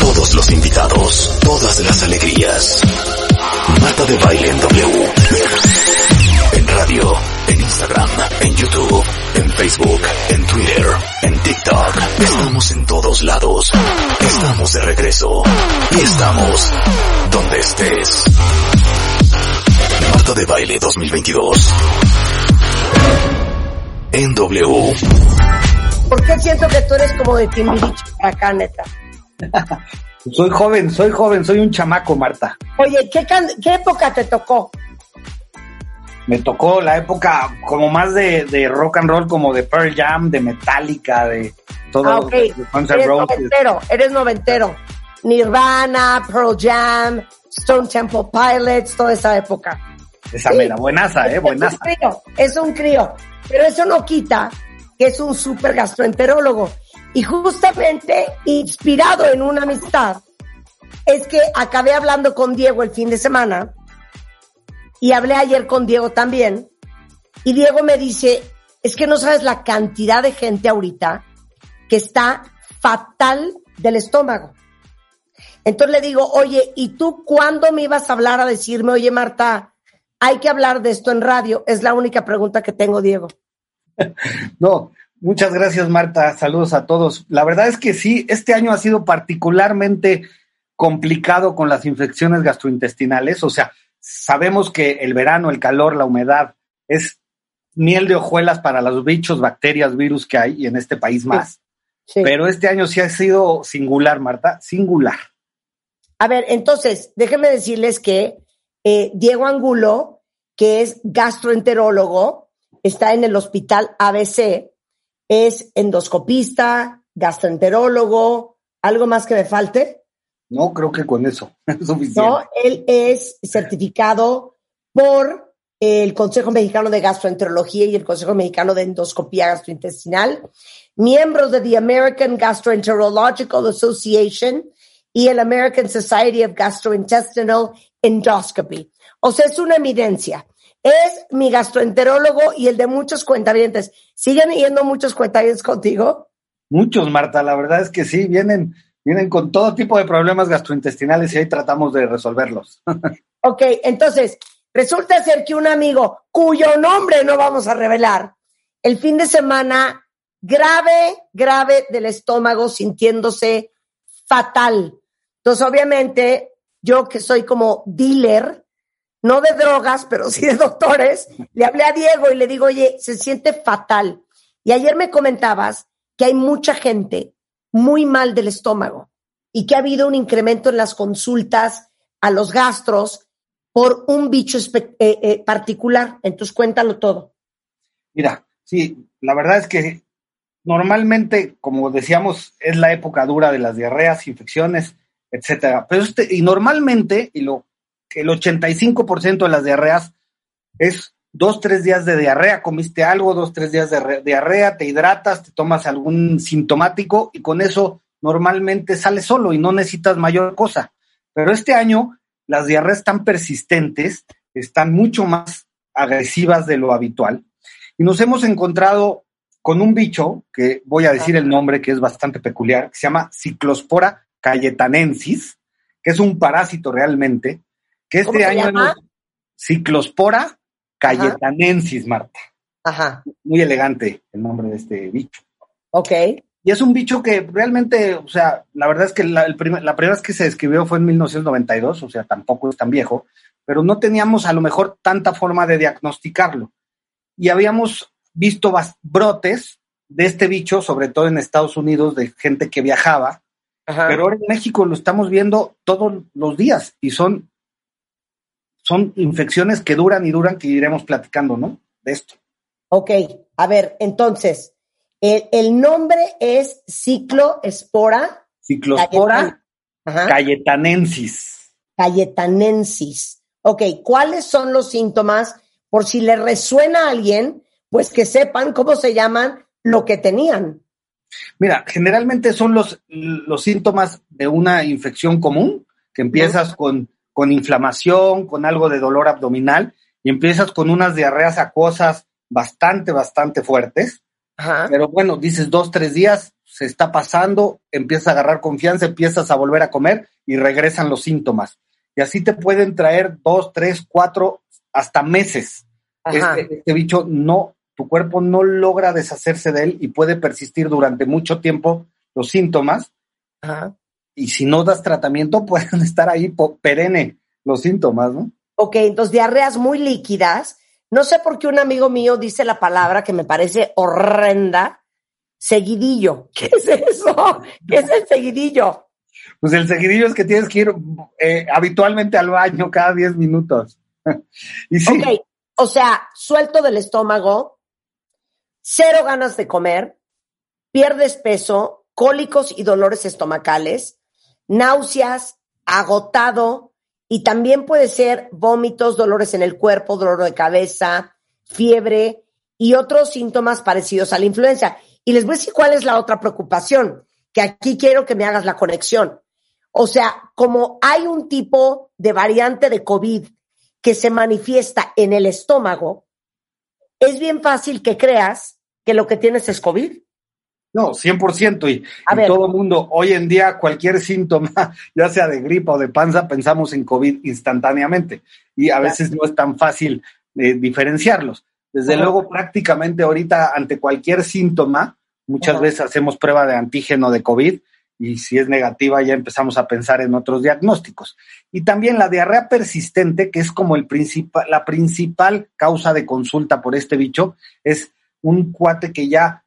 todos los invitados, todas las alegrías. Marta de Baile en W. En radio, en Instagram, en YouTube, en Facebook, en Twitter, en TikTok. Estamos en todos lados. Estamos de regreso. Y estamos donde estés. Marta de Baile 2022. En W. ¿Por qué siento que tú eres como de Timbiriche acá, neta? Soy joven, soy joven, soy un chamaco, Marta. Oye, ¿qué, can- qué época te tocó? Me tocó la época como más de, de rock and roll, como de Pearl Jam, de Metallica, de todo. Ah, ok. de Guns Eres Roses. noventero, eres noventero. Nirvana, Pearl Jam, Stone Temple Pilots, toda esa época. Esa Sí. mera, buenaza, eh, Es buenaza. un crío, es un crío. Pero eso no quita que es un super gastroenterólogo. Y justamente inspirado en una amistad, es que acabé hablando con Diego el fin de semana y hablé ayer con Diego también. Y Diego me dice, es que no sabes la cantidad de gente ahorita que está fatal del estómago. Entonces le digo, oye, ¿y tú cuándo me ibas a hablar a decirme, oye Marta, hay que hablar de esto en radio? Es la única pregunta que tengo, Diego. No, muchas gracias, Marta. Saludos a todos. La verdad es que sí, este año ha sido particularmente complicado con las infecciones gastrointestinales. O sea, sabemos que el verano, el calor, la humedad es miel de hojuelas para los bichos, bacterias, virus que hay y en este país más. Sí. Pero este año sí ha sido singular, Marta, singular. A ver, entonces, déjenme decirles que eh, Diego Angulo, que es gastroenterólogo, está en el hospital ABC, es endoscopista, gastroenterólogo, ¿algo más que me falte? No creo que con eso es suficiente. No, él es certificado por el Consejo Mexicano de Gastroenterología y el Consejo Mexicano de Endoscopía Gastrointestinal, miembros de the American Gastroenterological Association y el American Society of Gastrointestinal Endoscopy. O sea, es una eminencia. Es mi gastroenterólogo y el de muchos cuentavientes. ¿Siguen yendo muchos cuentavientes contigo? Muchos, Marta, la verdad es que sí, vienen, vienen con todo tipo de problemas gastrointestinales y ahí tratamos de resolverlos. Ok, entonces, resulta ser que un amigo cuyo nombre no vamos a revelar, el fin de semana grave, grave del estómago, sintiéndose fatal. Entonces, obviamente, yo que soy como dealer, no de drogas, pero sí de doctores, le hablé a Diego y le digo, oye, se siente fatal. Y ayer me comentabas que hay mucha gente muy mal del estómago y que ha habido un incremento en las consultas a los gastros por un bicho eh, eh, particular. Entonces, cuéntalo todo. Mira, sí, la verdad es que normalmente, como decíamos, es la época dura de las diarreas, infecciones, etcétera. Pero este, y normalmente, y lo, el 85% de las diarreas es dos, tres días de diarrea, comiste algo, dos, tres días de re- diarrea, te hidratas, te tomas algún sintomático y con eso normalmente sale solo y no necesitas mayor cosa. Pero este año las diarreas están persistentes, están mucho más agresivas de lo habitual y nos hemos encontrado con un bicho, que voy a decir el nombre que es bastante peculiar, que se llama Ciclospora cayetanensis, que es un parásito realmente, que ¿Cómo este año llama? Ciclospora cayetanensis, Marta. Ajá. Muy elegante el nombre de este bicho. Ok. y es un bicho que realmente, o sea, la verdad es que la, el la primera vez que se describió fue en 1992, o sea, tampoco es tan viejo, pero no teníamos a lo mejor tanta forma de diagnosticarlo. Y habíamos visto brotes de este bicho, sobre todo en Estados Unidos, de gente que viajaba, Ajá. pero ahora en México lo estamos viendo todos los días y son, son infecciones que duran y duran, que iremos platicando, ¿no? De esto. Ok, a ver, entonces, el, el nombre es cicloespora Ciclospora cayetanensis. cayetanensis. Ok, ¿cuáles son los síntomas? Por si le resuena a alguien, pues que sepan cómo se llaman lo que tenían. Mira, generalmente son los, los síntomas de una infección común, que empiezas con, con inflamación, con algo de dolor abdominal, y empiezas con unas diarreas acuosas bastante, bastante fuertes. Ajá. Pero bueno, dices dos, tres días, se está pasando, empiezas a agarrar confianza, empiezas a volver a comer y regresan los síntomas. Y así te pueden traer dos, tres, cuatro, hasta meses. Este, este bicho no, tu cuerpo no logra deshacerse de él y puede persistir durante mucho tiempo los síntomas. Ajá. Y si no das tratamiento, pueden estar ahí perenne los síntomas, ¿no? Ok, entonces diarreas muy líquidas. No sé por qué un amigo mío dice la palabra que me parece horrenda, seguidillo. ¿Qué es eso? ¿Qué es el seguidillo? Pues el seguidillo es que tienes que ir eh, habitualmente al baño cada 10 minutos. y sí, Ok, o sea, suelto del estómago, cero ganas de comer, pierdes peso, cólicos y dolores estomacales, náuseas, agotado y también puede ser vómitos, dolores en el cuerpo, dolor de cabeza, fiebre y otros síntomas parecidos a la influenza. Y les voy a decir cuál es la otra preocupación, que aquí quiero que me hagas la conexión. O sea, como hay un tipo de variante de COVID que se manifiesta en el estómago, es bien fácil que creas que lo que tienes es COVID. No, 100%. Y, A y ver. todo el mundo, hoy en día, cualquier síntoma, ya sea de gripa o de panza, pensamos en COVID instantáneamente. Y a Claro. veces no es tan fácil eh, diferenciarlos. Desde luego, prácticamente ahorita, ante cualquier síntoma, muchas veces hacemos prueba de antígeno de COVID y si es negativa ya empezamos a pensar en otros diagnósticos. Y también la diarrea persistente, que es como el principal, la principal causa de consulta por este bicho, es un cuate que ya,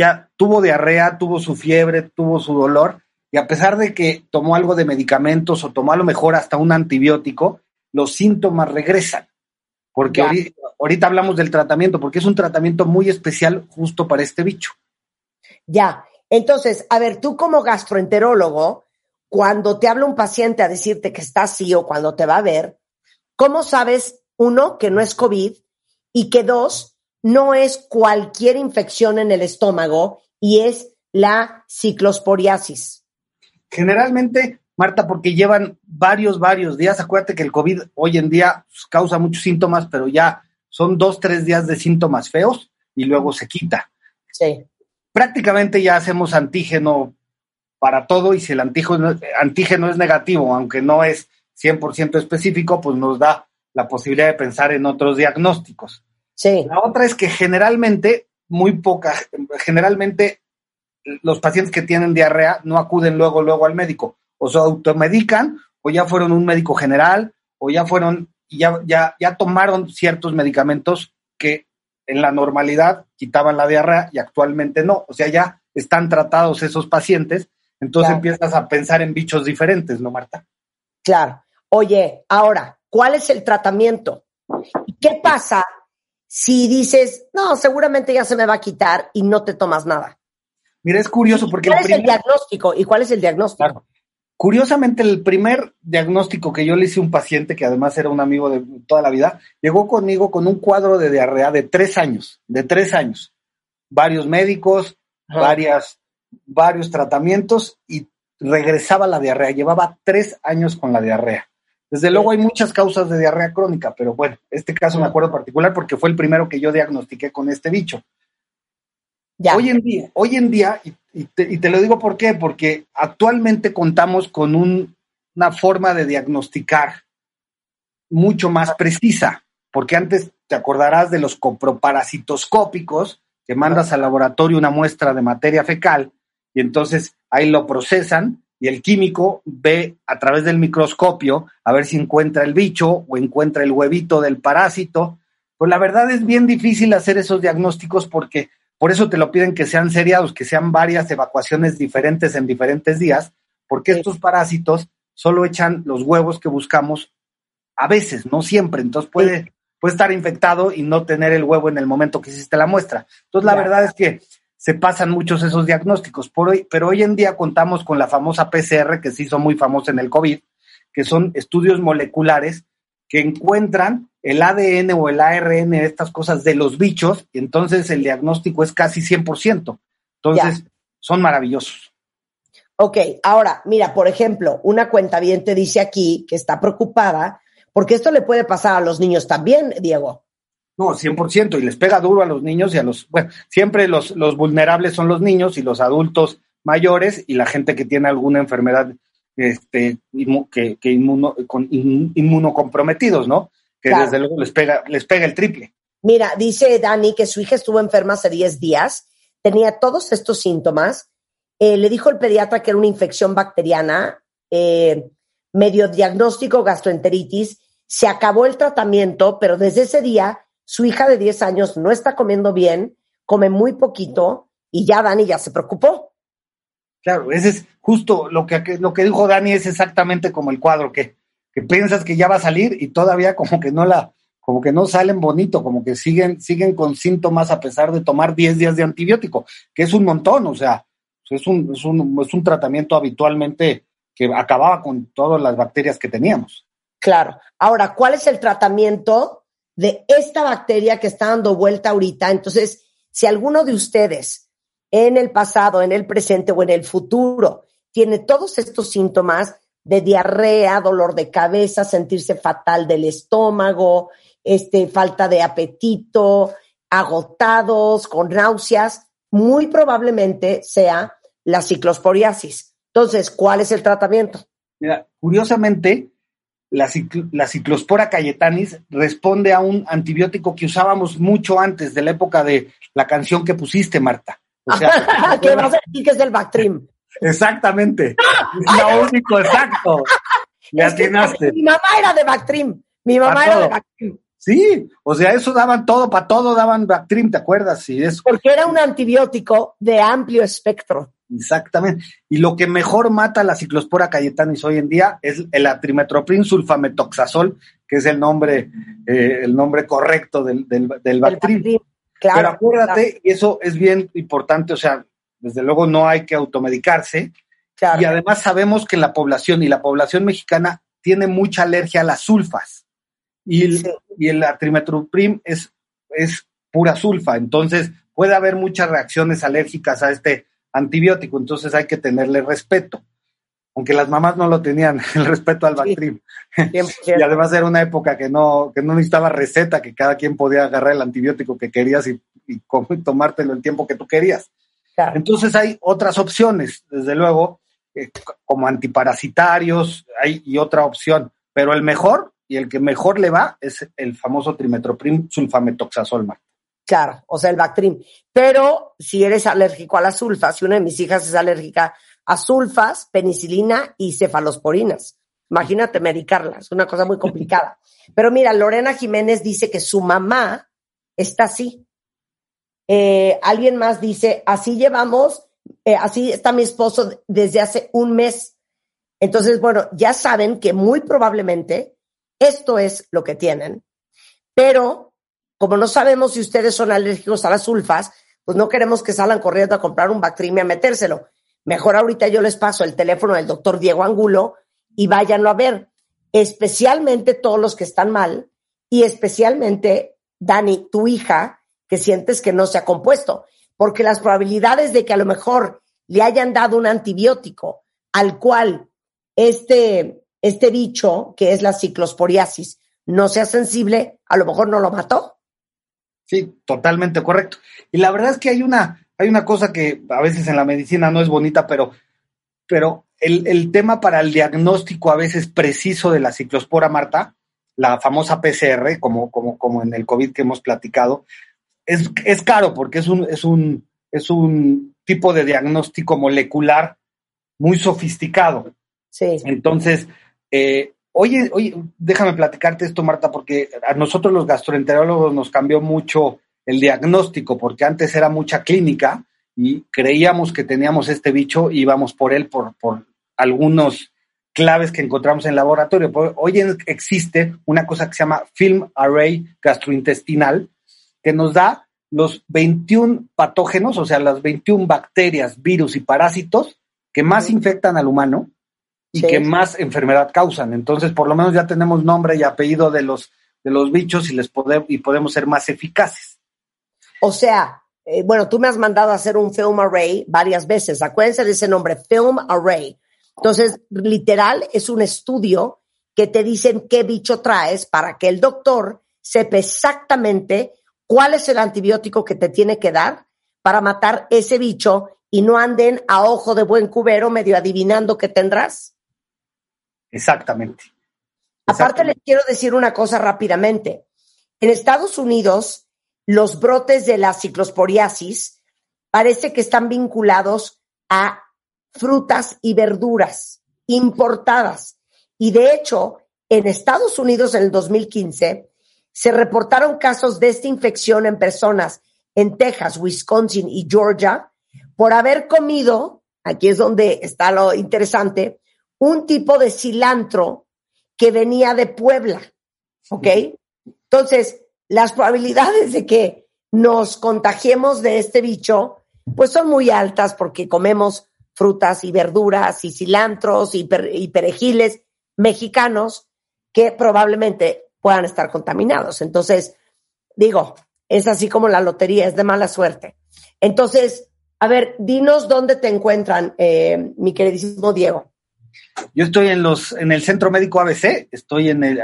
ya tuvo diarrea, tuvo su fiebre, tuvo su dolor, y a pesar de que tomó algo de medicamentos o tomó a lo mejor hasta un antibiótico, los síntomas regresan. Porque ahorita, ahorita hablamos del tratamiento, porque es un tratamiento muy especial justo para este bicho. Ya. Entonces, a ver, tú como gastroenterólogo, cuando te habla un paciente a decirte que está así o cuando te va a ver, ¿cómo sabes, uno, que no es COVID y que dos, no es cualquier infección en el estómago y es la ciclosporiasis? Generalmente, Marta, porque llevan varios, varios días. Acuérdate que el COVID hoy en día pues, causa muchos síntomas, pero ya son dos, tres días de síntomas feos y luego se quita. Sí. Prácticamente ya hacemos antígeno para todo y si el antígeno, antígeno es negativo, aunque no es 100% específico, pues nos da la posibilidad de pensar en otros diagnósticos. Sí. La otra es que generalmente, muy poca, generalmente los pacientes que tienen diarrea no acuden luego, luego al médico. O se automedican, o ya fueron un médico general, o ya fueron, ya, ya, ya tomaron ciertos medicamentos que en la normalidad quitaban la diarrea y actualmente no. O sea, ya están tratados esos pacientes, entonces Claro. empiezas a pensar en bichos diferentes, ¿no, Marta? Claro. Oye, ahora, ¿cuál es el tratamiento? ¿Y qué pasa si dices, no, seguramente ya se me va a quitar y no te tomas nada? Mira, es curioso porque ¿Cuál el es el primer- diagnóstico? ¿Y cuál es el diagnóstico? Claro. Curiosamente, el primer diagnóstico que yo le hice a un paciente, que además era un amigo de toda la vida, llegó conmigo con un cuadro de diarrea de tres años, de tres años. Varios médicos, Ajá. varias, varios tratamientos y regresaba la diarrea. Llevaba tres años con la diarrea. Desde luego hay muchas causas de diarrea crónica, pero bueno, este caso me acuerdo particular porque fue el primero que yo diagnostiqué con este bicho. Ya. Hoy en día, hoy en día, y, y te, y te lo digo por qué, porque actualmente contamos con un- una forma de diagnosticar mucho más precisa, porque antes te acordarás de los coproparasitoscópicos, que mandas al laboratorio una muestra de materia fecal y entonces ahí lo procesan y el químico ve a través del microscopio a ver si encuentra el bicho o encuentra el huevito del parásito. Pues la verdad es bien difícil hacer esos diagnósticos porque por eso te lo piden que sean seriados, que sean varias evacuaciones diferentes en diferentes días, porque estos parásitos solo echan los huevos que buscamos a veces, no siempre. Entonces puede, puede estar infectado y no tener el huevo en el momento que hiciste la muestra. Entonces la verdad es que se pasan muchos esos diagnósticos. Por hoy, pero hoy en día contamos con la famosa PCR, que se hizo muy famosa en el COVID, que son estudios moleculares que encuentran el ADN o el ARN de estas cosas de los bichos, y entonces el diagnóstico es casi 100%. Entonces, son maravillosos. Ok, ahora, mira, por ejemplo, una cuenta bien te dice aquí que está preocupada porque esto le puede pasar a los niños también, Diego. No, 100%, y les pega duro a los niños y a los, bueno, siempre los, los vulnerables son los niños y los adultos mayores y la gente que tiene alguna enfermedad este, que, que inmuno, con, inmunocomprometidos, ¿no? Que desde luego les pega, les pega el triple. Mira, dice Dani que su hija estuvo enferma hace 10 días, tenía todos estos síntomas, eh, le dijo el pediatra que era una infección bacteriana, eh, medio diagnóstico gastroenteritis, se acabó el tratamiento, pero desde ese día su hija de 10 años no está comiendo bien, come muy poquito y ya Dani ya se preocupó. Claro, ese es justo lo que, lo que dijo Dani, es exactamente como el cuadro, que, que piensas que ya va a salir y todavía como que no la, como que no salen bonito, como que siguen, siguen con síntomas a pesar de tomar 10 días de antibiótico, que es un montón, o sea, es un, es un, es un tratamiento habitualmente que acababa con todas las bacterias que teníamos. Claro. Ahora, ¿cuál es el tratamiento de esta bacteria que está dando vuelta ahorita. Entonces, si alguno de ustedes en el pasado, en el presente o en el futuro tiene todos estos síntomas de diarrea, dolor de cabeza, sentirse fatal del estómago, este, falta de apetito, agotados, con náuseas, muy probablemente sea la ciclosporiasis. Entonces, ¿cuál es el tratamiento? Mira, curiosamente, la, ciclospora cayetanis responde a un antibiótico que usábamos mucho antes de la época de la canción que pusiste, Marta. O sea, que vas a decir que es del Bactrim. Exactamente. es lo único exacto. Le atinaste. Mi mamá era de Bactrim. Mi mamá era de Bactrim. Sí, o sea, eso daban todo, para todo daban Bactrim, ¿te acuerdas? Sí, eso. Porque era un antibiótico de amplio espectro. Exactamente. Y lo que mejor mata la ciclospora cayetanis hoy en día es el atrimetroprin sulfametoxazol, que es el nombre, eh, el nombre correcto del, del, del Bactrim. Claro, Pero acuérdate, y eso es bien importante, o sea, desde luego no hay que automedicarse. Y además sabemos que la población y la población mexicana tiene mucha alergia a las sulfas. Y el, y el atrimetroprim es, es pura sulfa. Entonces puede haber muchas reacciones alérgicas a este antibiótico, entonces hay que tenerle respeto. Aunque las mamás no lo tenían, el respeto al Bactrim. y además era una época que no, que no necesitaba receta, que cada quien podía agarrar el antibiótico que querías y, tomártelo el tiempo que tú querías. Entonces hay otras opciones, desde luego, eh, como antiparasitarios, hay y otra opción, pero el mejor y el que mejor le va es el famoso trimetoprim sulfametoxazol, Claro, o sea, el Bactrim. Pero si eres alérgico a las sulfas, si una de mis hijas es alérgica a sulfas, penicilina y cefalosporinas. Imagínate medicarla, es una cosa muy complicada. Pero mira, Lorena Jiménez dice que su mamá está así. Eh, alguien más dice, así llevamos, eh, así está mi esposo desde hace un mes. Entonces, bueno, ya saben que muy probablemente esto es lo que tienen, pero como no sabemos si ustedes son alérgicos a las sulfas, pues no queremos que salgan corriendo a comprar un Bactrim y a metérselo. Mejor ahorita yo les paso el teléfono del doctor Diego Angulo y váyanlo a ver, especialmente todos los que están mal y especialmente, Dani, tu hija, que sientes que no se ha compuesto, porque las probabilidades de que a lo mejor le hayan dado un antibiótico al cual este, este bicho, que es la ciclosporiasis, no sea sensible, a lo mejor no lo mató. Sí, totalmente correcto. Y la verdad es que hay una, hay una cosa que a veces en la medicina no es bonita, pero, pero el, el tema para el diagnóstico a veces preciso de la ciclospora, Marta, la famosa PCR, como, como, como en el COVID que hemos platicado, es, es caro porque es un, es, un, es un tipo de diagnóstico molecular muy sofisticado. Sí. Entonces, eh, oye, oye, déjame platicarte esto, Marta, porque a nosotros los gastroenterólogos nos cambió mucho el diagnóstico, porque antes era mucha clínica y creíamos que teníamos este bicho y íbamos por él por, por algunos claves que encontramos en el laboratorio. Hoy existe una cosa que se llama Film Array Gastrointestinal, que nos da los 21 patógenos, o sea, las 21 bacterias, virus y parásitos que más infectan al humano y Sí. que más enfermedad causan. Entonces, por lo menos ya tenemos nombre y apellido de los, de los bichos y, les pode- y podemos ser más eficaces. O sea, eh, bueno, tú me has mandado a hacer un film array varias veces. Acuérdense de ese nombre, film array. Entonces, literal, es un estudio que te dicen qué bicho traes para que el doctor sepa exactamente cuál es el antibiótico que te tiene que dar para matar ese bicho y no anden a ojo de buen cubero medio adivinando qué tendrás. Exactamente. Aparte, les quiero decir una cosa rápidamente. En Estados Unidos, los brotes de la ciclosporiasis parece que están vinculados a frutas y verduras importadas. Y de hecho, en Estados Unidos en el 2015 se reportaron casos de esta infección en personas en Texas, Wisconsin y Georgia por haber comido, aquí es donde está lo interesante, un tipo de cilantro que venía de Puebla. ¿Ok? Entonces, las probabilidades de que nos contagiemos de este bicho, pues son muy altas porque comemos frutas y verduras y cilantros y, per- y perejiles mexicanos que probablemente puedan estar contaminados. Entonces, digo, es así como la lotería, es de mala suerte. Entonces, a ver, dinos dónde te encuentran, eh, mi queridísimo Diego. Yo estoy en los en el Centro Médico ABC, estoy en el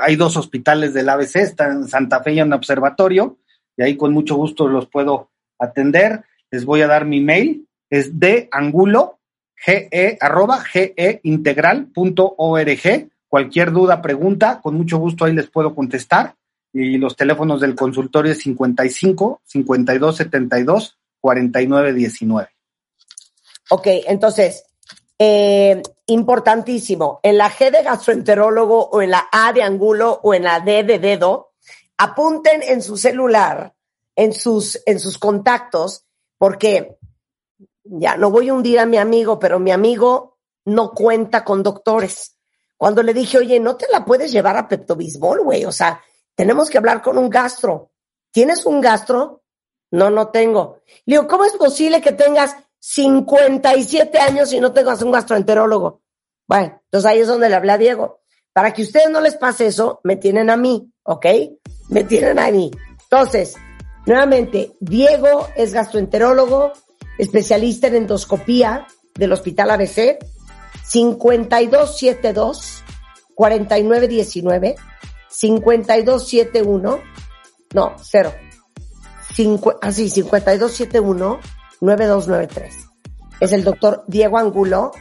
hay, dos hospitales del ABC, está en Santa Fe y en observatorio, y ahí con mucho gusto los puedo atender. Les voy a dar mi mail, es de angulo ge arroba geintegral.org. Cualquier duda, pregunta, con mucho gusto ahí les puedo contestar. Y los teléfonos del consultorio es 55 52 72 49 19. Ok, entonces, eh, importantísimo, en la G de gastroenterólogo o en la A de angulo o en la D de dedo, apunten en su celular, en sus, en sus contactos, porque ya no voy a hundir a mi amigo, pero mi amigo no cuenta con doctores. Cuando le dije, oye, no te la puedes llevar a Pepto-Bismol, güey, o sea, tenemos que hablar con un gastro. ¿Tienes un gastro? No, no tengo. Le digo, ¿cómo es posible que tengas 57 años y no tengas un gastroenterólogo? Bueno, entonces ahí es donde le hablé a Diego. Para que a ustedes no les pase eso, me tienen a mí, ¿ok? Me tienen a mí. Entonces, nuevamente, Diego es gastroenterólogo, especialista en endoscopía del Hospital ABC, 5272 4919 5271 no, cero. Cincu- así, 5271-9293. Es el doctor Diego Angulo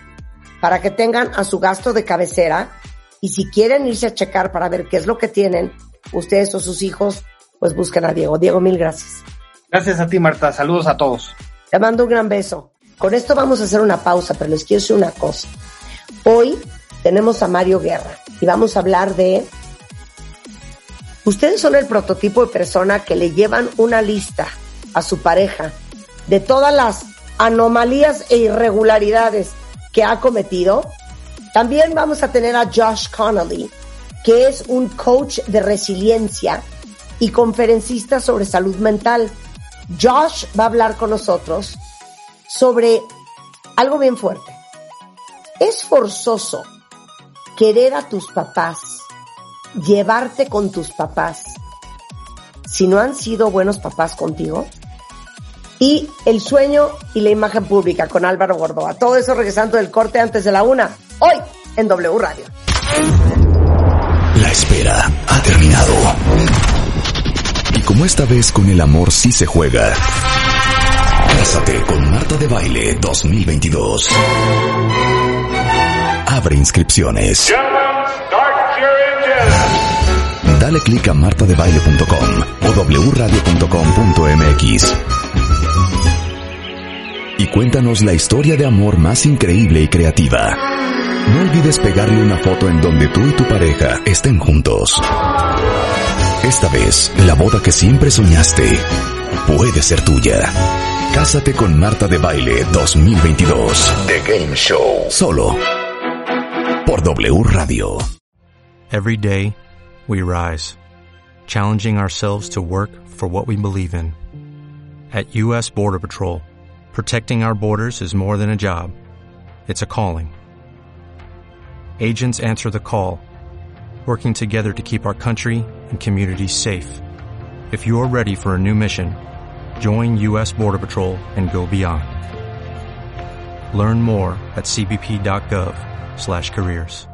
para que tengan a su gasto de cabecera y si quieren irse a checar para ver qué es lo que tienen ustedes o sus hijos, pues busquen a Diego. Diego, mil gracias. Gracias a ti, Marta. Saludos a todos. Te mando un gran beso. Con esto vamos a hacer una pausa, pero les quiero decir una cosa. Hoy tenemos a Mario Guerra y vamos a hablar de... Ustedes son el prototipo de persona que le llevan una lista a su pareja de todas las anomalías e irregularidades que ha cometido. También vamos a tener a Josh Connolly, que es un coach de resiliencia y conferencista sobre salud mental. Josh va a hablar con nosotros sobre algo bien fuerte. Es forzoso querer a tus papás, llevarte con tus papás, si no han sido buenos papás contigo. Y el sueño y la imagen pública con Álvaro Gordoa. Todo eso regresando del corte antes de la una. Hoy en W Radio. La espera ha terminado. Y como esta vez con el amor sí se juega. Cásate con Marta de Baile 2022. Abre inscripciones. Dale click a martadebaile.com o wradio.com.mx y cuéntanos la historia de amor más increíble y creativa. No olvides pegarle una foto en donde tú y tu pareja estén juntos. Esta vez, la boda que siempre soñaste puede ser tuya. Cásate con Marta de Baile 2022. The Game Show. Solo por W Radio. Every day, we rise, challenging ourselves to work for what we believe in. At U.S. Border Patrol, protecting our borders is more than a job. It's a calling. Agents answer the call, working together to keep our country and communities safe. If you are ready for a new mission, join U.S. Border Patrol and go beyond. Learn more at cbp.gov slash careers.